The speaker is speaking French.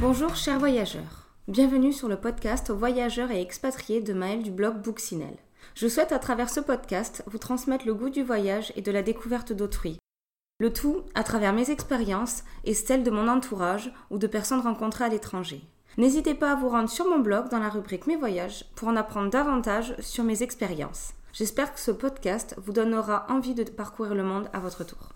Bonjour chers voyageurs. Bienvenue sur le podcast voyageurs et expatriés de Maël du blog Booksinel. Je souhaite à travers ce podcast vous transmettre le goût du voyage et de la découverte d'autrui. Le tout à travers mes expériences et celles de mon entourage ou de personnes rencontrées à l'étranger. N'hésitez pas à vous rendre sur mon blog dans la rubrique Mes voyages pour en apprendre davantage sur mes expériences. J'espère que ce podcast vous donnera envie de parcourir le monde à votre tour.